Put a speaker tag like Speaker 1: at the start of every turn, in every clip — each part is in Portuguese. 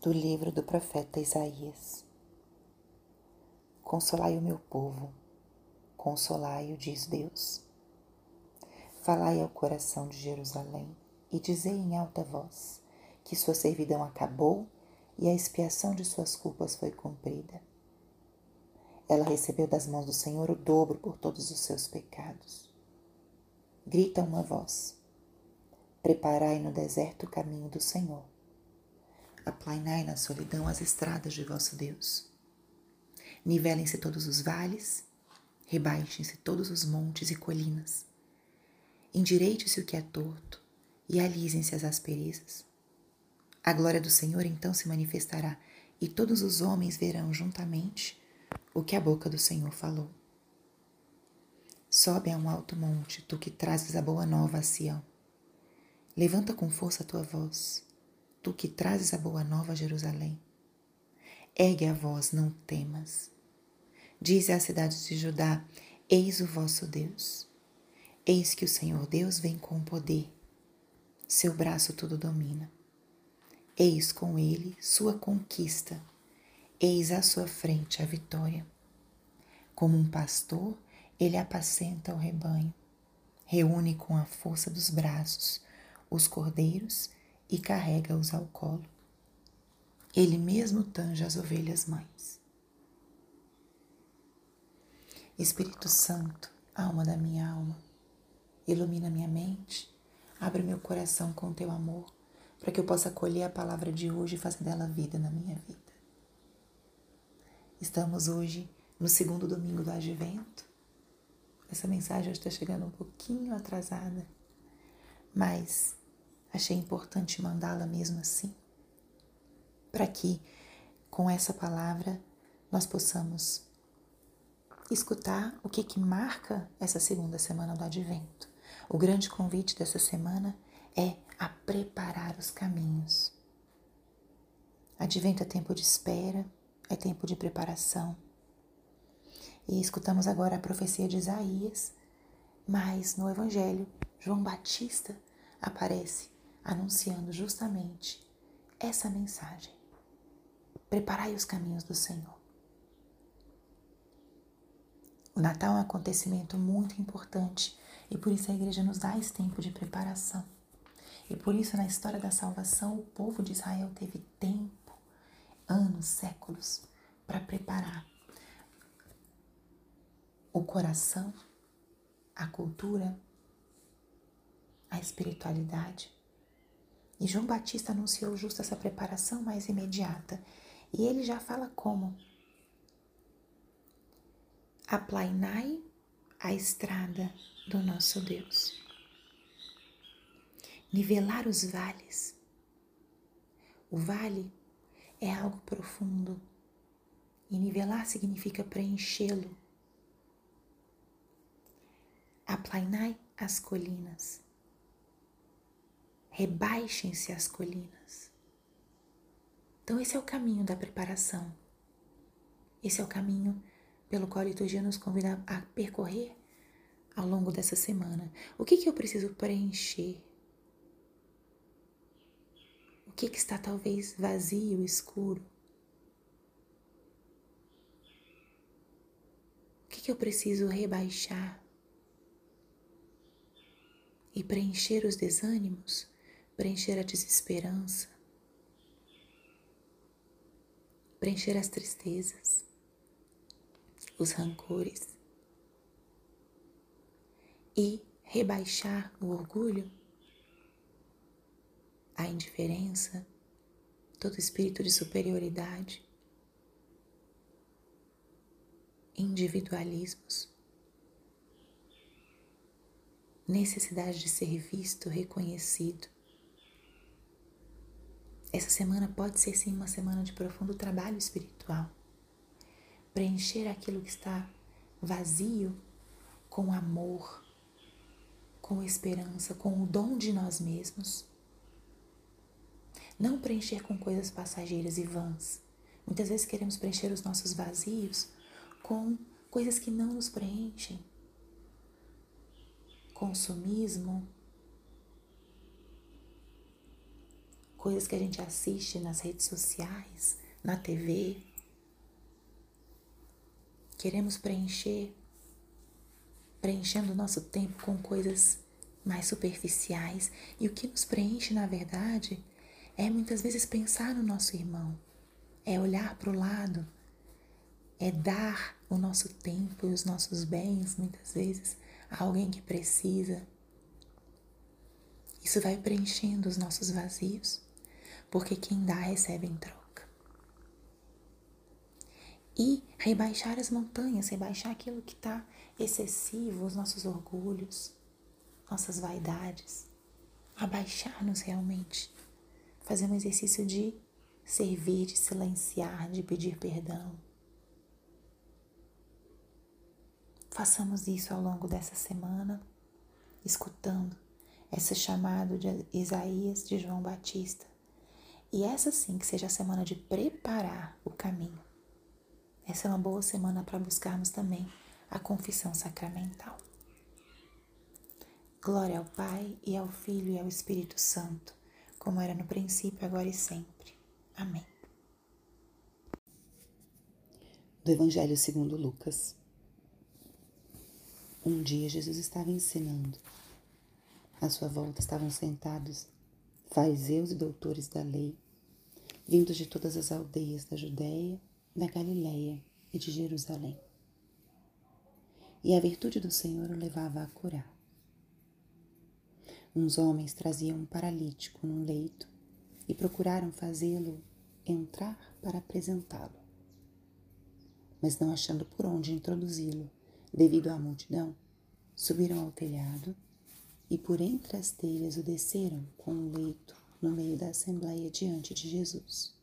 Speaker 1: do livro do profeta Isaías. Consolai o meu povo, consolai-o, diz Deus. Falai ao coração de Jerusalém e dizei em alta voz que sua servidão acabou e a expiação de suas culpas foi cumprida. Ela recebeu das mãos do Senhor o dobro por todos os seus pecados. Grita uma voz: Preparai no deserto o caminho do Senhor aplainai na solidão as estradas de vosso Deus. Nivelem-se todos os vales, rebaixem-se todos os montes e colinas. Endireite-se o que é torto e alisem-se as asperezas. A glória do Senhor então se manifestará e todos os homens verão juntamente o que a boca do Senhor falou. Sobe a um alto monte, tu que trazes a boa nova a Sião. Levanta com força a tua voz tu que trazes a boa nova a Jerusalém. Ergue a voz, não temas. Dize às cidades de Judá: Eis o vosso Deus. Eis que o Senhor Deus vem com poder. Seu braço tudo domina. Eis com ele sua conquista. Eis à sua frente a vitória. Como um pastor, ele apacenta o rebanho. Reúne com a força dos braços os cordeiros e carrega-os ao colo. Ele mesmo tanja as ovelhas mães. Espírito Santo, alma da minha alma, ilumina minha mente, abre meu coração com teu amor, para que eu possa acolher a palavra de hoje e fazer dela vida na minha vida. Estamos hoje no segundo domingo do Advento. Essa mensagem está chegando um pouquinho atrasada, mas achei importante mandá-la mesmo assim, para que com essa palavra nós possamos escutar o que, que marca essa segunda semana do Advento. O grande convite dessa semana é a preparar os caminhos. Advento é tempo de espera, é tempo de preparação. E escutamos agora a profecia de Isaías, mas no Evangelho, João Batista aparece anunciando justamente essa mensagem. Preparai os caminhos do Senhor. O Natal é um acontecimento muito importante e por isso a igreja nos dá esse tempo de preparação. E por isso, na história da salvação, o povo de Israel teve tempo, anos, séculos, para preparar o coração, a cultura, a espiritualidade e João Batista anunciou justo essa preparação mais imediata. E ele já fala como? Aplainai a estrada do nosso Deus. Nivelar os vales. O vale é algo profundo e nivelar significa preenchê-lo. Aplainai as colinas rebaixem-se as colinas. Então, esse é o caminho da preparação. Esse é o caminho pelo qual a liturgia nos convida a percorrer ao longo dessa semana. O que, que eu preciso preencher? O que, que está talvez vazio, escuro? O que, que eu preciso rebaixar e preencher os desânimos? Preencher a desesperança, preencher as tristezas, os rancores. E rebaixar o orgulho, a indiferença, todo espírito de superioridade, individualismos, necessidade de ser visto, reconhecido essa semana pode ser sim uma semana de profundo trabalho espiritual. Preencher aquilo que está vazio com amor, com esperança, com o dom de nós mesmos. Não preencher com coisas passageiras e vãs. Muitas vezes queremos preencher os nossos vazios com coisas que não nos preenchem. Consumismo, coisas que a gente assiste nas redes sociais, na TV. Queremos preencher, preenchendo o nosso tempo com coisas mais superficiais. E o que nos preenche, na verdade, é muitas vezes pensar no nosso irmão, é olhar para o lado, é dar o nosso tempo e os nossos bens, muitas vezes, a alguém que precisa. Isso vai preenchendo os nossos vazios, porque quem dá recebe em troca. E rebaixar as montanhas, rebaixar aquilo que está excessivo, os nossos orgulhos, nossas vaidades, abaixar-nos realmente, fazer um exercício de servir, de silenciar, de pedir perdão. Façamos isso ao longo dessa semana, escutando esse chamado de Isaías de João Batista. E essa sim que seja a semana de preparar o caminho. Essa é uma boa semana para buscarmos também a confissão sacramental. Glória ao Pai e ao Filho e ao Espírito Santo, como era no princípio, agora e sempre. Amém.
Speaker 2: Do Evangelho segundo Lucas. Um dia Jesus estava ensinando. À sua volta estavam sentados fariseus e doutores da lei, vindos de todas as aldeias da Judéia, da Galiléia e de Jerusalém. E a virtude do Senhor o levava a curar. Uns homens traziam um paralítico num leito e procuraram fazê-lo entrar para apresentá-lo. Mas não achando por onde introduzi-lo, devido à multidão, subiram ao telhado e por entre as telhas o desceram com um leito no meio da assembleia diante de Jesus.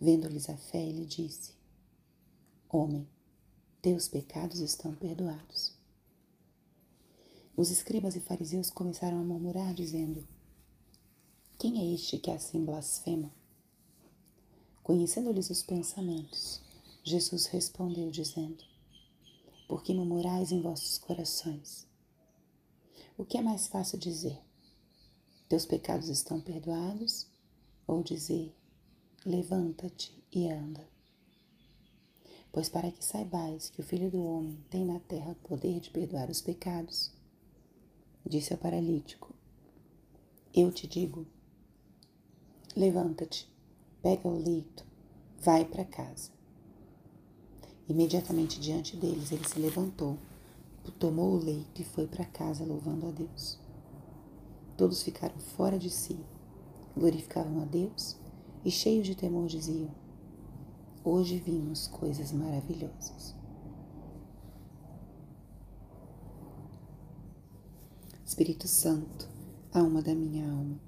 Speaker 2: Vendo-lhes a fé, ele disse: Homem, teus pecados estão perdoados. Os escribas e fariseus começaram a murmurar, dizendo: Quem é este que assim blasfema? Conhecendo-lhes os pensamentos, Jesus respondeu, dizendo: Por que murmurais em vossos corações? O que é mais fácil dizer? Teus pecados estão perdoados? Ou dizer: Levanta-te e anda? Pois para que saibais que o Filho do Homem tem na terra o poder de perdoar os pecados, disse ao paralítico: Eu te digo, levanta-te, pega o leito, vai para casa. Imediatamente diante deles ele se levantou, tomou o leito e foi para casa louvando a Deus. Todos ficaram fora de si, glorificavam a Deus e, cheios de temor, diziam: Hoje vimos coisas maravilhosas. Espírito Santo, alma da minha alma,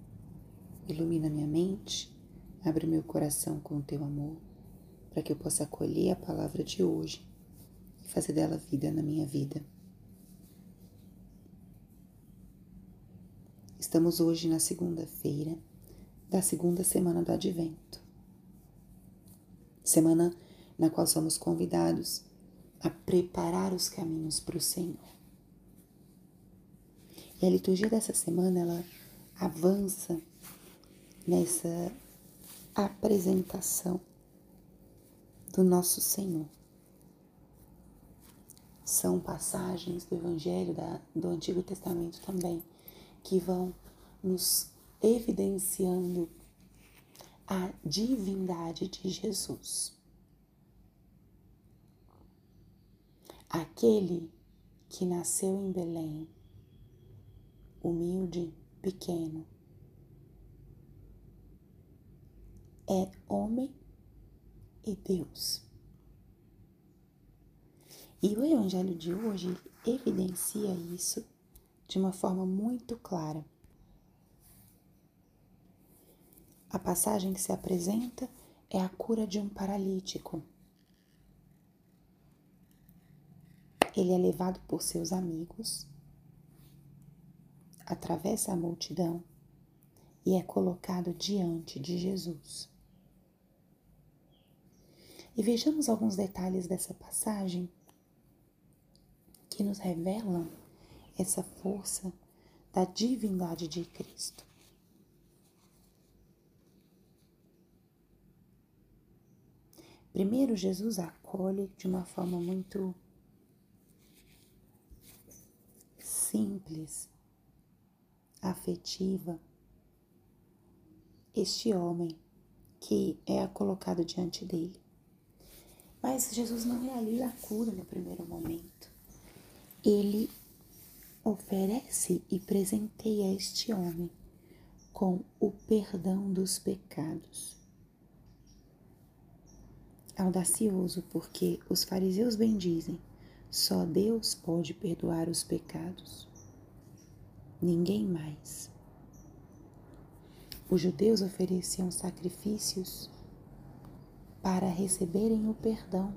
Speaker 2: ilumina minha mente, abre meu coração com o teu amor, para que eu possa acolher a palavra de hoje e fazer dela vida na minha vida. Estamos hoje na segunda-feira da segunda semana do Advento. Semana na qual somos convidados a preparar os caminhos para o Senhor. E a liturgia dessa semana ela avança nessa apresentação do nosso Senhor. São passagens do Evangelho da, do Antigo Testamento também que vão nos evidenciando a divindade de Jesus. Aquele que nasceu em Belém, humilde, pequeno, é homem e Deus. E o Evangelho de hoje evidencia isso de uma forma muito clara. A passagem que se apresenta é a cura de um paralítico. Ele é levado por seus amigos, atravessa a multidão e é colocado diante de Jesus. E vejamos alguns detalhes dessa passagem que nos revelam essa força da divindade de Cristo. Primeiro, Jesus acolhe de uma forma muito simples, afetiva, este homem que é colocado diante dele. Mas Jesus não é realiza a cura no primeiro momento. Ele oferece e presenteia este homem com o perdão dos pecados. Audacioso, porque os fariseus bendizem, só Deus pode perdoar os pecados, ninguém mais. Os judeus ofereciam sacrifícios para receberem o perdão,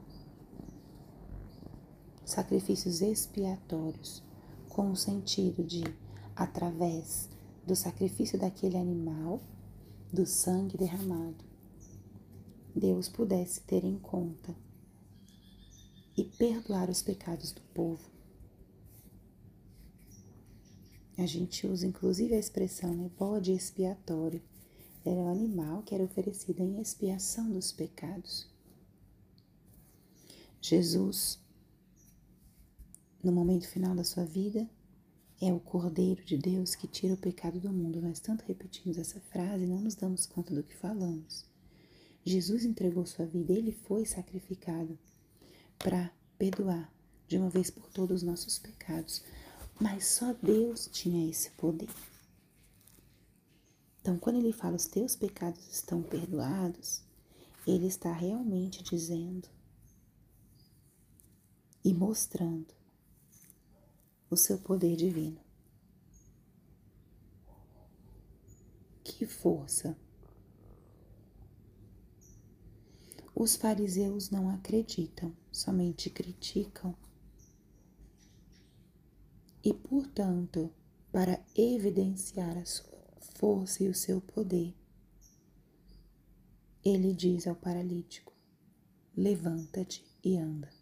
Speaker 2: sacrifícios expiatórios, com o sentido de, através do sacrifício daquele animal, do sangue derramado, Deus pudesse ter em conta e perdoar os pecados do povo. A gente usa inclusive a expressão né, bode expiatório. Era o animal que era oferecido em expiação dos pecados. Jesus, no momento final da sua vida, é o Cordeiro de Deus que tira o pecado do mundo. Nós tanto repetimos essa frase e não nos damos conta do que falamos. Jesus entregou sua vida, ele foi sacrificado para perdoar de uma vez por todos os nossos pecados. Mas só Deus tinha esse poder. Então, quando ele fala os teus pecados estão perdoados, ele está realmente dizendo e mostrando o seu poder divino. Que força! Os fariseus não acreditam, somente criticam. E, portanto, para evidenciar a sua força e o seu poder, ele diz ao paralítico: Levanta-te e anda.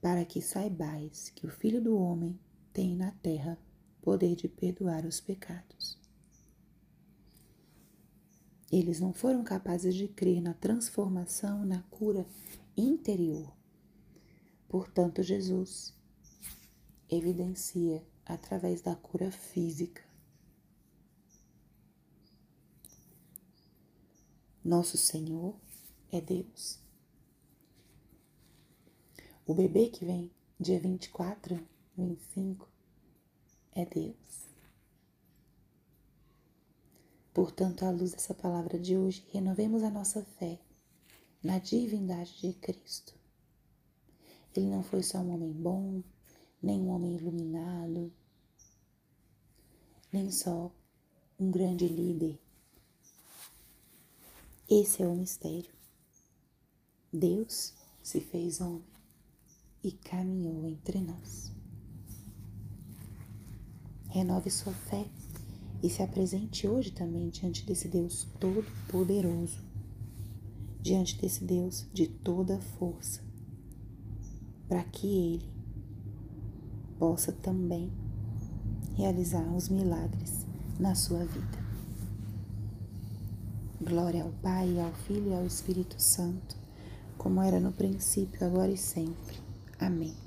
Speaker 2: Para que saibais que o Filho do Homem tem na terra poder de perdoar os pecados. Eles não foram capazes de crer na transformação, na cura interior. Portanto, Jesus evidencia através da cura física. Nosso Senhor é Deus. O bebê que vem dia 24, 25 é Deus. Portanto, à luz dessa palavra de hoje, renovemos a nossa fé na divindade de Cristo. Ele não foi só um homem bom, nem um homem iluminado, nem só um grande líder. Esse é o mistério. Deus se fez homem e caminhou entre nós. Renove sua fé e se apresente hoje também diante desse Deus todo-poderoso, diante desse Deus de toda força, para que Ele possa também realizar os milagres na sua vida. Glória ao Pai, ao Filho e ao Espírito Santo, como era no princípio, agora e sempre. Amém.